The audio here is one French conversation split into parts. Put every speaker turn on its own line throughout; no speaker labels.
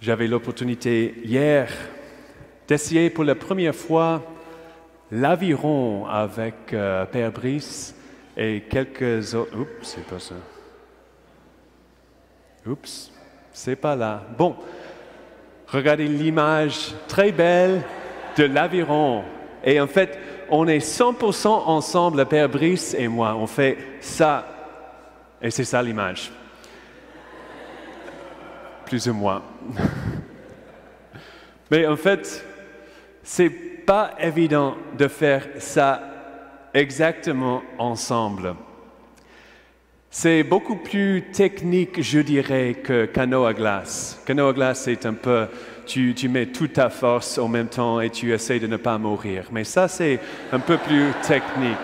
J'avais l'opportunité hier d'essayer pour la première fois l'aviron avec euh, Père Brice et quelques autres. Oups, c'est pas ça. Oups, c'est pas là. Bon, regardez l'image très belle de l'aviron. Et en fait, on est 100% ensemble, le Père Brice et moi. On fait ça. Et c'est ça l'image. Plus ou moins. Mais en fait, c'est pas évident de faire ça exactement ensemble. C'est beaucoup plus technique, je dirais, que canot à glace. Canot à glace, c'est un peu, tu, tu, mets toute ta force en même temps et tu essaies de ne pas mourir. Mais ça, c'est un peu plus technique.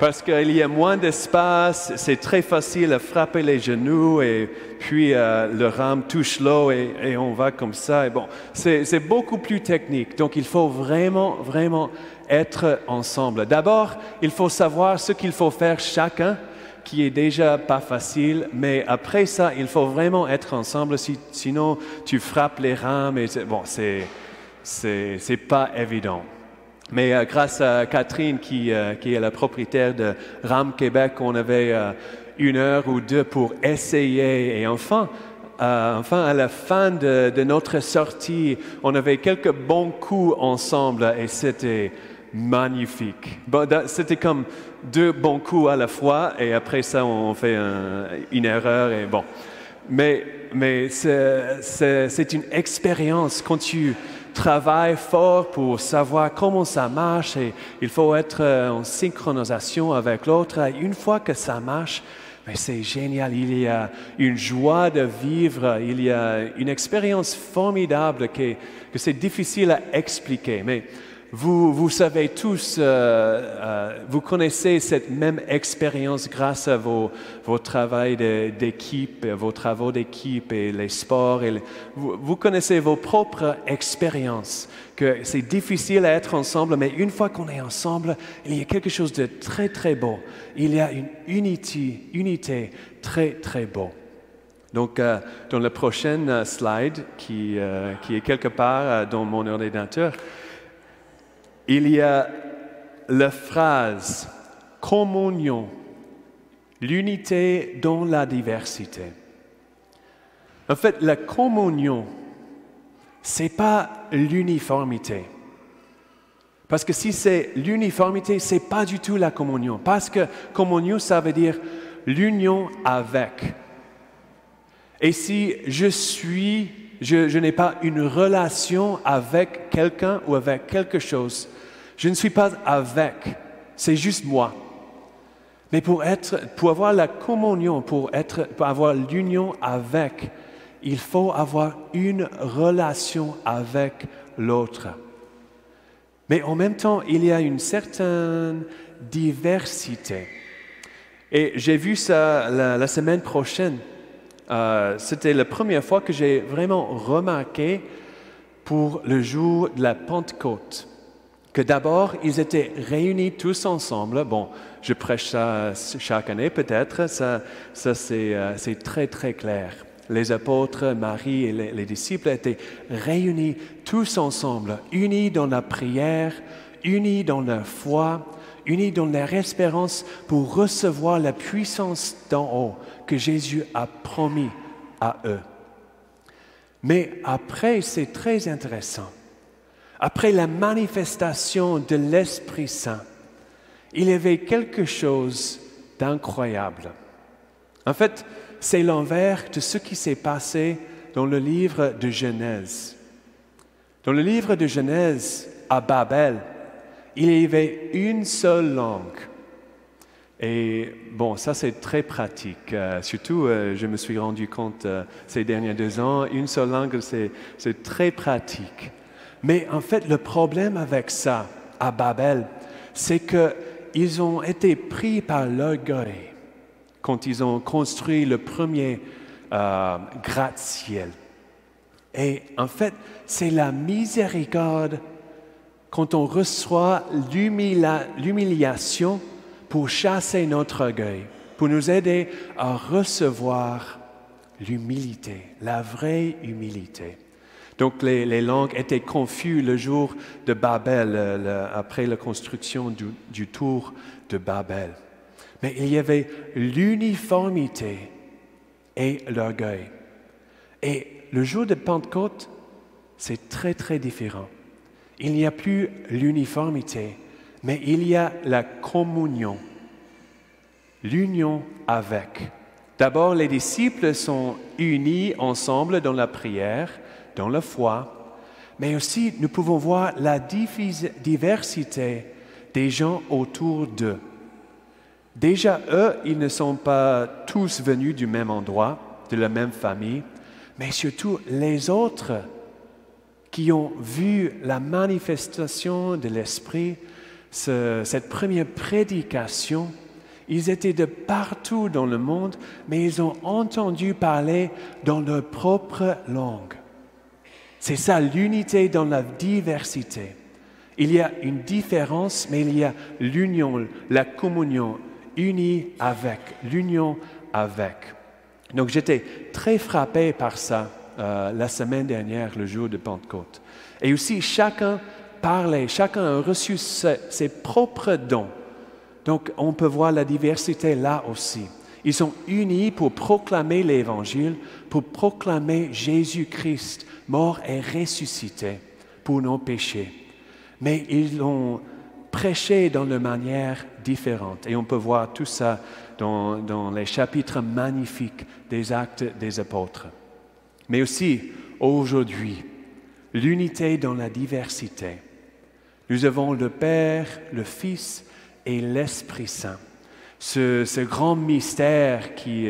Parce qu'il y a moins d'espace, c'est très facile à frapper les genoux et puis euh, le rame touche l'eau et, on va comme ça. Et bon, c'est beaucoup plus technique. Donc il faut vraiment, vraiment être ensemble. D'abord, il faut savoir ce qu'il faut faire chacun qui est déjà pas facile, mais après ça, il faut vraiment être ensemble, sinon tu frappes les rames et bon, c'est pas évident. Mais euh, grâce à Catherine, qui, euh, qui, est la propriétaire de RAM Québec, on avait euh, une heure ou deux pour essayer. Et enfin, enfin à la fin de, notre sortie, on avait quelques bons coups ensemble et c'était magnifique. C'était comme deux bons coups à la fois et après ça, on fait un, une erreur et bon. Mais, mais c'est une expérience quand tu travailles fort pour savoir comment ça marche et il faut être en synchronisation avec l'autre. Une fois que ça marche, mais c'est génial, il y a une joie de vivre, il y a une expérience formidable que, que c'est difficile à expliquer. Mais vous, savez tous, euh, euh, vous connaissez cette même expérience grâce à vos, travaux d'équipe, vos travaux d'équipe et les sports. Vous, connaissez vos propres expériences, que c'est difficile à être ensemble, mais une fois qu'on est ensemble, il y a quelque chose de très, très beau. Il y a une unité, unité très, très beau. Donc, euh, dans la prochaine slide, qui, est quelque part dans mon ordinateur, il y a la phrase communion, l'unité dans la diversité. En fait, la communion, c'est pas l'uniformité. Parce que si c'est l'uniformité, c'est pas du tout la communion. Parce que communion, ça veut dire l'union avec. Et si je suis, je, n'ai pas une relation avec quelqu'un ou avec quelque chose, je ne suis pas avec, c'est juste moi. Mais pour, être, pour avoir la communion, pour, être, pour avoir l'union avec, il faut avoir une relation avec l'autre. Mais en même temps, il y a une certaine diversité. Et j'ai vu ça la semaine prochaine. Euh, C'était la première fois que j'ai vraiment remarqué pour le jour de la Pentecôte que d'abord, ils étaient réunis tous ensemble. Bon, je prêche ça chaque année peut-être, ça, ça c'est très très clair. Les apôtres, Marie et les, disciples étaient réunis tous ensemble, unis dans la prière, unis dans la foi, unis dans leur espérance pour recevoir la puissance d'en haut que Jésus a promis à eux. Mais après, c'est très intéressant après la manifestation de l'Esprit Saint, il y avait quelque chose d'incroyable. En fait, c'est l'envers de ce qui s'est passé dans le livre de Genèse. Dans le livre de Genèse, à Babel, il y avait une seule langue. Et bon, ça c'est très pratique. Euh, surtout, euh, je me suis rendu compte euh, ces derniers deux ans, une seule langue, c'est très pratique. Mais en fait, le problème avec ça à Babel, c'est qu'ils ont été pris par l'orgueil quand ils ont construit le premier gratte-ciel. Et en fait, c'est la miséricorde quand on reçoit l'humiliation pour chasser notre orgueil, pour nous aider à recevoir l'humilité, la vraie humilité. Donc les, langues étaient confuses le jour de Babel, après la construction du, tour de Babel. Mais il y avait l'uniformité et l'orgueil. Et le jour de Pentecôte, c'est très très différent. Il n'y a plus l'uniformité, mais il y a la communion, l'union avec. D'abord, les disciples sont unis ensemble dans la prière, dans la foi, mais aussi nous pouvons voir la diversité des gens autour d'eux. Déjà, eux, ils ne sont pas tous venus du même endroit, de la même famille, mais surtout les autres qui ont vu la manifestation de l'Esprit, cette première prédication, ils étaient de partout dans le monde, mais ils ont entendu parler dans leur propre langue. C'est ça l'unité dans la diversité. Il y a une différence, mais il y a l'union, la communion, unie avec, l'union avec. Donc j'étais très frappé par ça euh, la semaine dernière, le jour de Pentecôte. Et aussi, chacun parlait, chacun a reçu ses, propres dons. Donc on peut voir la diversité là aussi. Ils sont unis pour proclamer l'Évangile, pour proclamer Jésus-Christ, mort et ressuscité pour nos péchés. Mais ils l'ont prêché dans une manière différente. Et on peut voir tout ça dans, les chapitres magnifiques des actes des apôtres. Mais aussi, aujourd'hui, l'unité dans la diversité. Nous avons le Père, le Fils et l'Esprit Saint. Ce, grand mystère qui,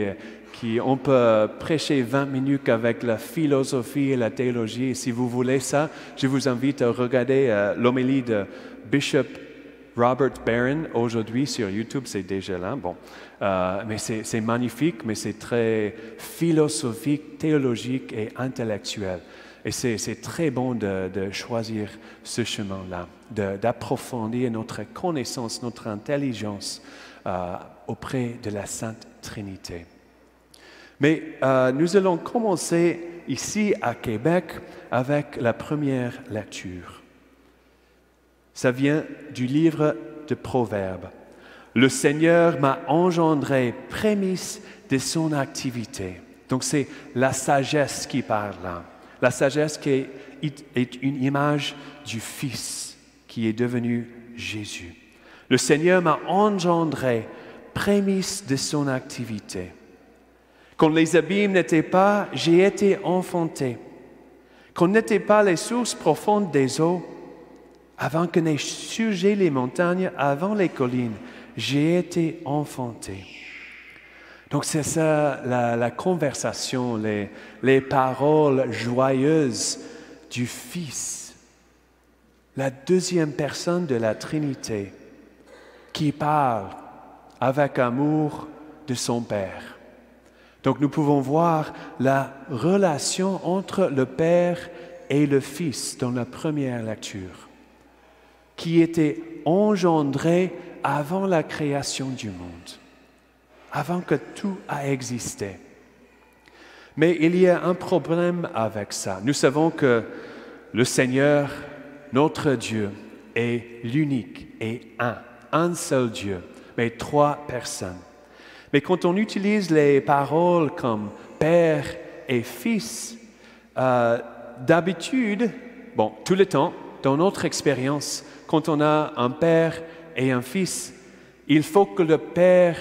qui, on peut prêcher 20 minutes avec la philosophie et la théologie. Si vous voulez ça, je vous invite à regarder euh, l'homélie de Bishop Robert Barron aujourd'hui sur YouTube, c'est déjà là. Bon, euh, mais c'est magnifique, mais c'est très philosophique, théologique et intellectuel. Et c'est très bon de, choisir ce chemin-là, d'approfondir notre connaissance, notre intelligence euh, auprès de la Sainte Trinité. Mais euh, nous allons commencer ici à Québec avec la première lecture. Ça vient du livre de Proverbes. Le Seigneur m'a engendré prémisse de son activité. Donc c'est la sagesse qui parle là. La sagesse qui est, une image du Fils qui est devenu Jésus. Le Seigneur m'a engendré prémisse de son activité. Quand les abîmes n'étaient pas, j'ai été enfanté. Quand n'étaient pas les sources profondes des eaux, avant que n'aient surgi les montagnes, avant les collines, j'ai été enfanté. Donc c'est ça la, conversation, les, les paroles joyeuses du Fils, la deuxième personne de la Trinité, qui parle avec amour de son Père. Donc nous pouvons voir la relation entre le Père et le Fils dans la première lecture qui était engendré avant la création du monde, avant que tout a existé. Mais il y a un problème avec ça. Nous savons que le Seigneur, notre Dieu, est l'unique et un, un seul Dieu, mais trois personnes. Mais quand on utilise les paroles comme Père et Fils, euh, d'habitude, bon, tout le temps, dans notre expérience, quand on a un père et un fils, il faut que le père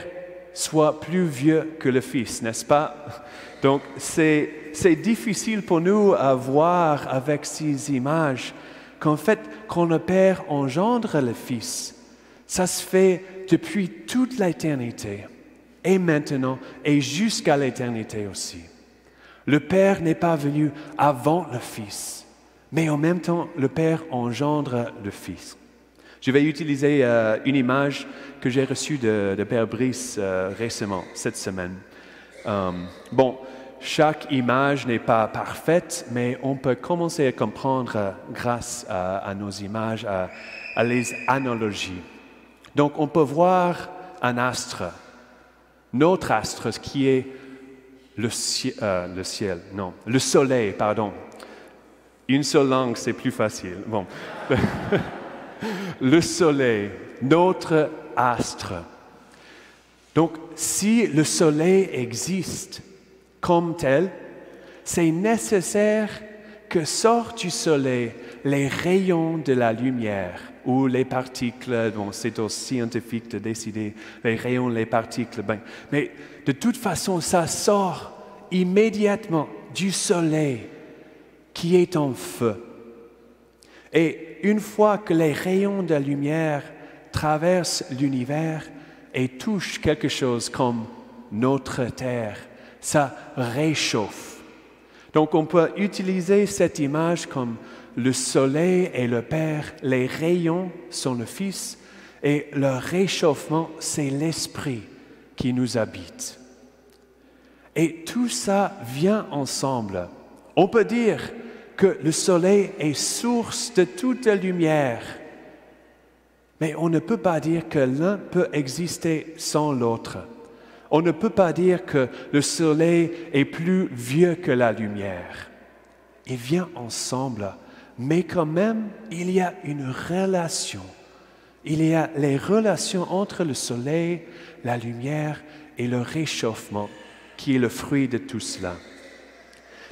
soit plus vieux que le fils, n'est-ce pas? Donc c'est difficile pour nous à voir avec ces images qu'en fait, quand le père engendre le fils, ça se fait depuis toute l'éternité, et maintenant, et jusqu'à l'éternité aussi. Le père n'est pas venu avant le fils mais en même temps, le Père engendre le Fils. Je vais utiliser euh, une image que j'ai reçue de, Père Brice euh, récemment, cette semaine. Euh, bon, chaque image n'est pas parfaite, mais on peut commencer à comprendre grâce à, nos images, à, les analogies. Donc, on peut voir un astre, notre astre, qui est le, le ciel, non, le soleil, pardon. Une seule langue, c'est plus facile. Bon. le soleil, notre astre. Donc, si le soleil existe comme tel, c'est nécessaire que sortent du soleil les rayons de la lumière ou les particules. Bon, c'est aussi scientifique de décider les rayons, les particules. Ben, mais de toute façon, ça sort immédiatement du soleil qui est en feu. Et une fois que les rayons de lumière traversent l'univers et touchent quelque chose comme notre Terre, ça réchauffe. Donc on peut utiliser cette image comme le soleil est le Père, les rayons sont le Fils, et le réchauffement, c'est l'Esprit qui nous habite. Et tout ça vient ensemble. On peut dire que le soleil est source de toute lumière, mais on ne peut pas dire que l'un peut exister sans l'autre. On ne peut pas dire que le soleil est plus vieux que la lumière. Il vient ensemble mais quand même, il y a une relation. Il y a les relations entre le soleil, la lumière et le réchauffement qui est le fruit de tout cela.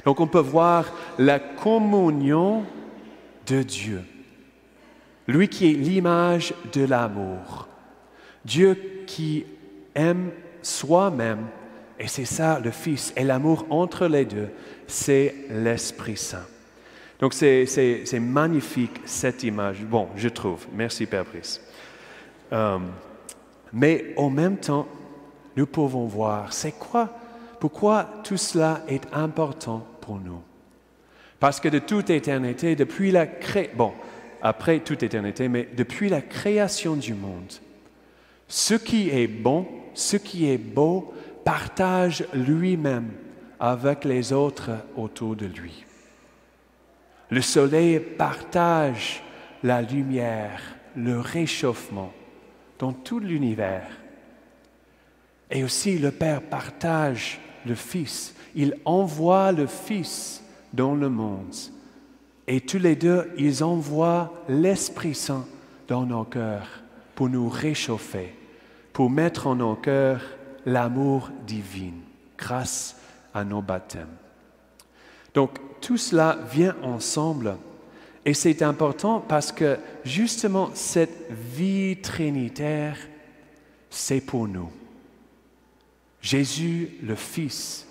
Donc on peut voir la communion de Dieu, lui qui est l'image de l'amour, Dieu qui aime soi-même, et c'est ça le Fils, et l'amour entre les deux, c'est l'Esprit Saint. Donc c'est magnifique cette image. Bon, je trouve. Merci Père Brice. Euh, mais en même temps, nous pouvons voir, c'est quoi, pourquoi tout cela est important nous. Parce que de toute éternité, depuis la création, bon, après toute éternité, mais depuis la création du monde, ce qui est bon, ce qui est beau, partage lui-même avec les autres autour de lui. Le soleil partage la lumière, le réchauffement dans tout l'univers. Et aussi le Père partage le Fils. Il envoie le Fils dans le monde. Et tous les deux, ils envoient l'Esprit Saint dans nos cœurs pour nous réchauffer, pour mettre en nos cœurs l'amour divin grâce à nos baptêmes. Donc tout cela vient ensemble. Et c'est important parce que justement cette vie trinitaire, c'est pour nous. Jésus, le Fils,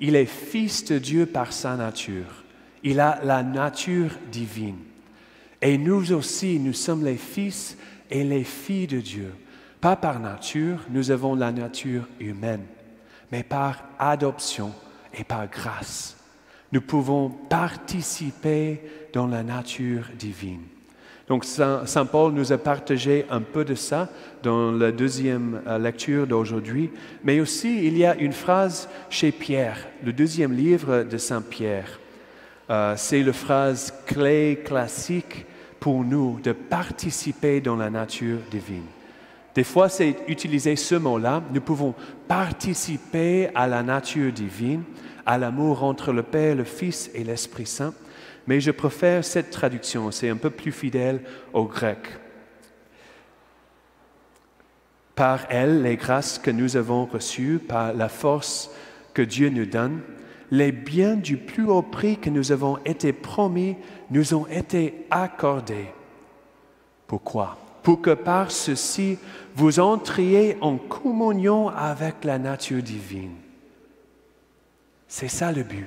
il est Fils de Dieu par sa nature. Il a la nature divine. Et nous aussi, nous sommes les fils et les filles de Dieu. Pas par nature, nous avons la nature humaine, mais par adoption et par grâce nous pouvons participer dans la nature divine. Donc Saint, Paul nous a partagé un peu de ça dans la deuxième euh, lecture d'aujourd'hui, mais aussi il y a une phrase chez Pierre, le deuxième livre de Saint Pierre. Euh, c'est la phrase clé classique pour nous de participer dans la nature divine. Des fois, c'est utiliser ce mot-là. Nous pouvons participer à la nature divine à l'amour entre le Père, le Fils et l'Esprit Saint, mais je préfère cette traduction, c'est un peu plus fidèle au grec. Par elle, les grâces que nous avons reçues, par la force que Dieu nous donne, les biens du plus haut prix que nous avons été promis nous ont été accordés. Pourquoi? Pour que par ceci, vous entriez en communion avec la nature divine c'est ça le but.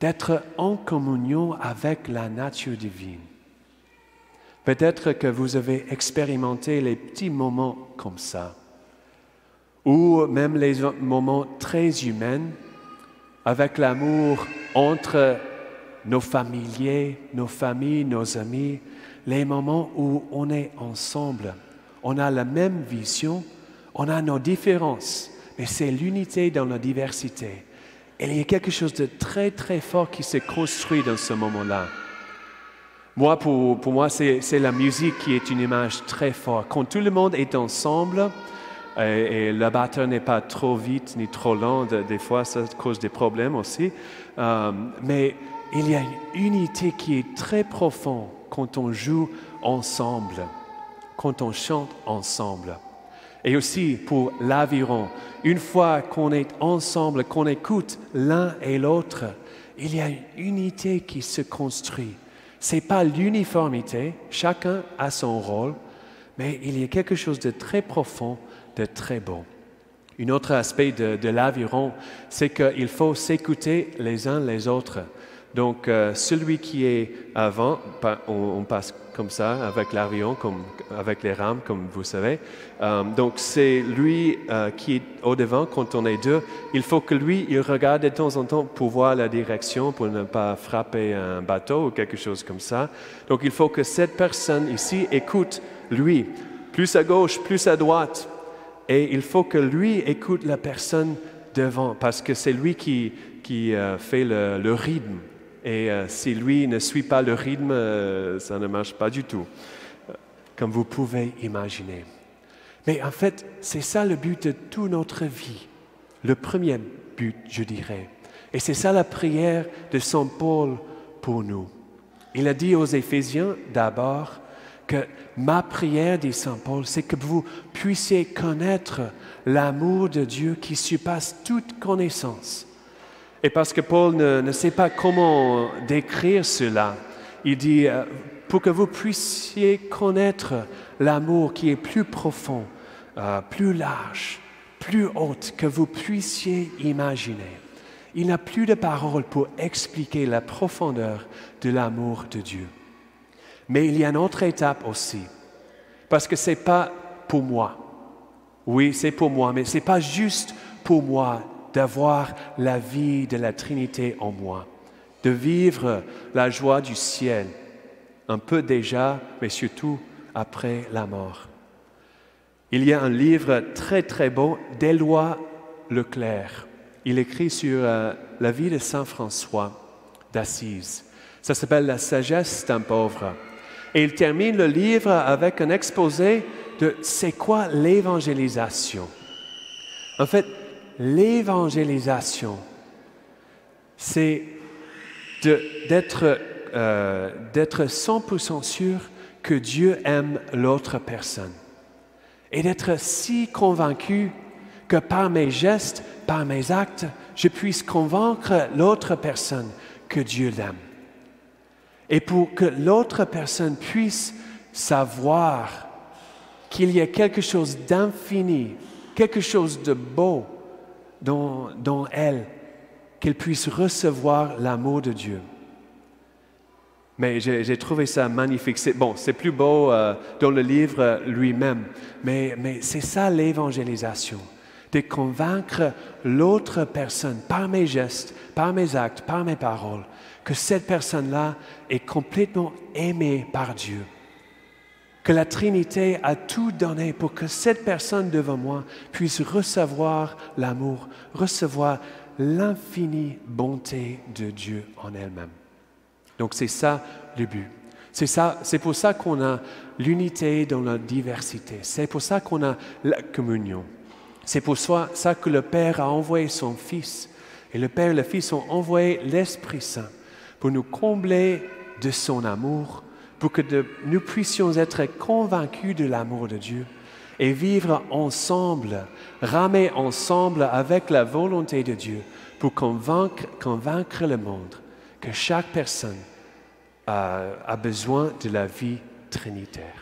D'être en communion avec la nature divine. Peut-être que vous avez expérimenté les petits moments comme ça, ou même les moments très humains, avec l'amour entre nos familiers, nos familles, nos amis, les moments où on est ensemble, on a la même vision, on a nos différences, mais c'est l'unité dans la diversité. Et il y a quelque chose de très, très fort qui se construit dans ce moment-là. Moi, pour, moi, c'est la musique qui est une image très forte. Quand tout le monde est ensemble, et, le batteur n'est pas trop vite ni trop lent. des fois, ça cause des problèmes aussi. Euh, mais il y a une unité qui est très profonde quand on joue ensemble, quand on chante ensemble. Et aussi pour l'aviron, une fois qu'on est ensemble, qu'on écoute l'un et l'autre, il y a une unité qui se construit. Ce n'est pas l'uniformité, chacun a son rôle, mais il y a quelque chose de très profond, de très beau. Un autre aspect de, l'aviron, c'est qu'il faut s'écouter les uns les autres. Donc, euh, celui qui est avant, on, passe comme ça avec l'avion, avec les rames, comme vous savez. Euh, donc, c'est lui euh, qui est au devant quand on est deux. Il faut que lui, il regarde de temps en temps pour voir la direction, pour ne pas frapper un bateau ou quelque chose comme ça. Donc, il faut que cette personne ici écoute lui, plus à gauche, plus à droite. Et il faut que lui écoute la personne devant, parce que c'est lui qui, qui fait le rythme et euh, si lui ne suit pas le rythme, euh, ça ne marche pas du tout, comme vous pouvez imaginer. Mais en fait, c'est ça le but de toute notre vie. Le premier but, je dirais. Et c'est ça la prière de Saint Paul pour nous. Il a dit aux Éphésiens d'abord que ma prière, dit Saint Paul, c'est que vous puissiez connaître l'amour de Dieu qui surpasse toute connaissance et parce que Paul ne, sait pas comment décrire cela, il dit, euh, pour que vous puissiez connaître l'amour qui est plus profond, euh, plus large, plus haut que vous puissiez imaginer. Il n'a plus de paroles pour expliquer la profondeur de l'amour de Dieu. Mais il y a une autre étape aussi, parce que ce n'est pas pour moi. Oui, c'est pour moi, mais ce n'est pas juste pour moi d'avoir la vie de la Trinité en moi, de vivre la joie du ciel, un peu déjà, mais surtout après la mort. Il y a un livre très très beau d'Éloi Leclerc. Il écrit sur euh, la vie de Saint François d'Assise. Ça s'appelle La sagesse d'un pauvre. Et il termine le livre avec un exposé de c'est quoi l'évangélisation? En fait, l'évangélisation, c'est d'être euh, 100% sûr que Dieu aime l'autre personne et d'être si convaincu que par mes gestes, par mes actes, je puisse convaincre l'autre personne que Dieu l'aime. Et pour que l'autre personne puisse savoir qu'il y a quelque chose d'infini, quelque chose de beau, dans, elle, qu'elle puisse recevoir l'amour de Dieu. Mais j'ai trouvé ça magnifique. Bon, c'est plus beau euh, dans le livre lui-même, mais, mais c'est ça l'évangélisation, de convaincre l'autre personne par mes gestes, par mes actes, par mes paroles, que cette personne-là est complètement aimée par Dieu que la Trinité a tout donné pour que cette personne devant moi puisse recevoir l'amour, recevoir l'infinie bonté de Dieu en elle-même. Donc c'est ça le but. C'est ça, c'est pour ça qu'on a l'unité dans la diversité. C'est pour ça qu'on a la communion. C'est pour ça que le Père a envoyé son Fils. Et le Père et le Fils ont envoyé l'Esprit Saint pour nous combler de son amour, pour que nous puissions être convaincus de l'amour de Dieu et vivre ensemble, ramer ensemble avec la volonté de Dieu pour convaincre, le monde que chaque personne a besoin de la vie trinitaire.